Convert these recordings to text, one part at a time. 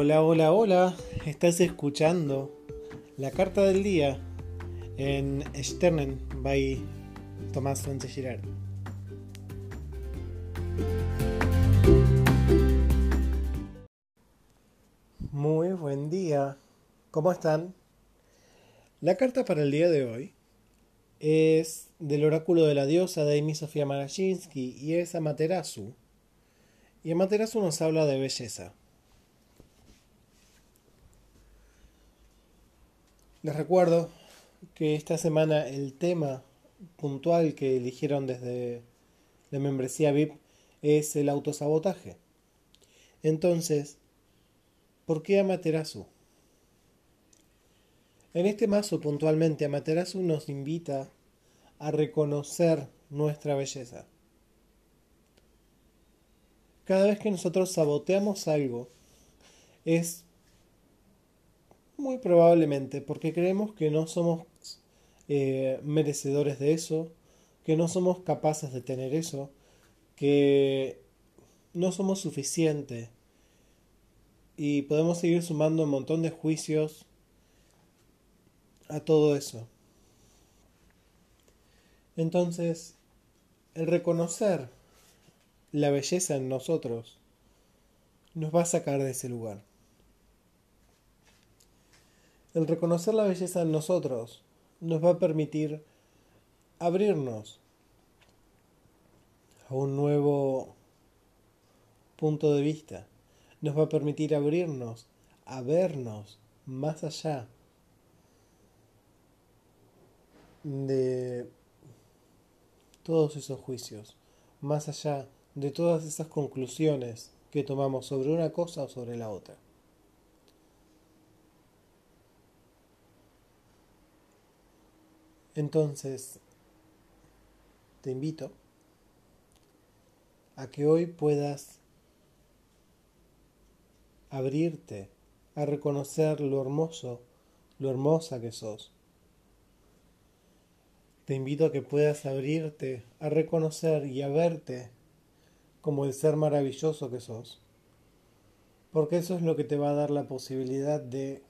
Hola, hola, hola. Estás escuchando la carta del día en Sternen by Tomás Sánchez. Muy buen día. ¿Cómo están? La carta para el día de hoy es del oráculo de la diosa Daimi Sofía Marajinsky y es Amaterasu. Y Amaterasu nos habla de belleza. Les recuerdo que esta semana el tema puntual que eligieron desde la membresía VIP es el autosabotaje. Entonces, ¿por qué Amaterasu? En este mazo puntualmente Amaterasu nos invita a reconocer nuestra belleza. Cada vez que nosotros saboteamos algo, es muy probablemente porque creemos que no somos eh, merecedores de eso, que no somos capaces de tener eso, que no somos suficientes y podemos seguir sumando un montón de juicios a todo eso. Entonces, el reconocer la belleza en nosotros nos va a sacar de ese lugar. El reconocer la belleza en nosotros nos va a permitir abrirnos a un nuevo punto de vista. Nos va a permitir abrirnos a vernos más allá de todos esos juicios, más allá de todas esas conclusiones que tomamos sobre una cosa o sobre la otra. Entonces, te invito a que hoy puedas abrirte a reconocer lo hermoso, lo hermosa que sos. Te invito a que puedas abrirte a reconocer y a verte como el ser maravilloso que sos. Porque eso es lo que te va a dar la posibilidad de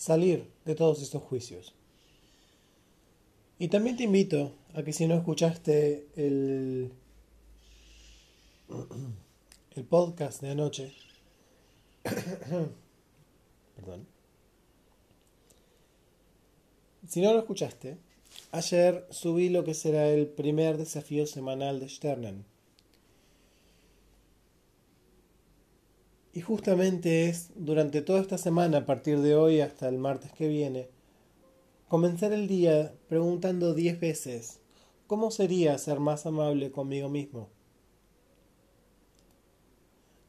salir de todos estos juicios. Y también te invito a que si no escuchaste el, el podcast de anoche, perdón, si no lo escuchaste, ayer subí lo que será el primer desafío semanal de Sternen. Y justamente es durante toda esta semana, a partir de hoy hasta el martes que viene, comenzar el día preguntando diez veces, ¿cómo sería ser más amable conmigo mismo?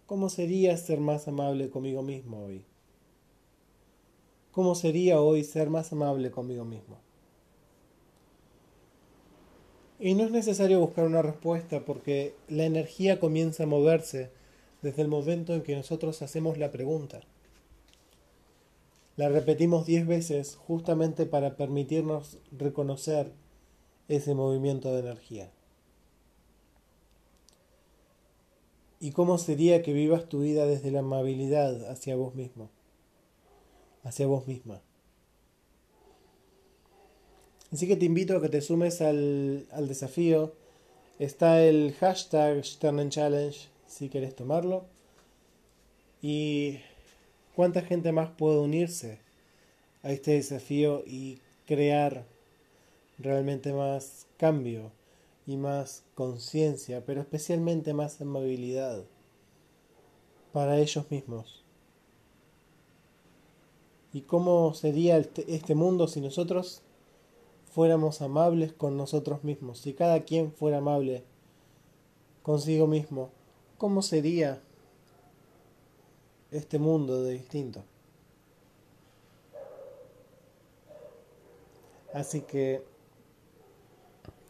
¿Cómo sería ser más amable conmigo mismo hoy? ¿Cómo sería hoy ser más amable conmigo mismo? Y no es necesario buscar una respuesta porque la energía comienza a moverse desde el momento en que nosotros hacemos la pregunta. La repetimos diez veces justamente para permitirnos reconocer ese movimiento de energía. ¿Y cómo sería que vivas tu vida desde la amabilidad hacia vos mismo? Hacia vos misma. Así que te invito a que te sumes al, al desafío. Está el hashtag Sternen Challenge si querés tomarlo. Y cuánta gente más puede unirse a este desafío y crear realmente más cambio y más conciencia, pero especialmente más amabilidad para ellos mismos. ¿Y cómo sería este mundo si nosotros fuéramos amables con nosotros mismos? Si cada quien fuera amable consigo mismo ¿Cómo sería este mundo de distinto? Así que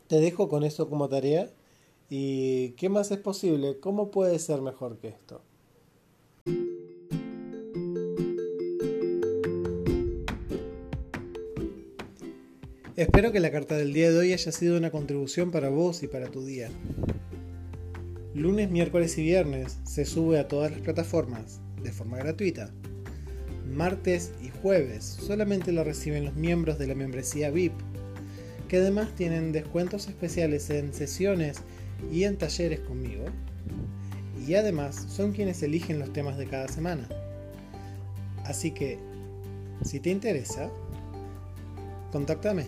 te dejo con eso como tarea. ¿Y qué más es posible? ¿Cómo puede ser mejor que esto? Espero que la carta del día de hoy haya sido una contribución para vos y para tu día. Lunes, miércoles y viernes se sube a todas las plataformas de forma gratuita. Martes y jueves solamente lo reciben los miembros de la membresía VIP, que además tienen descuentos especiales en sesiones y en talleres conmigo. Y además son quienes eligen los temas de cada semana. Así que, si te interesa, contáctame.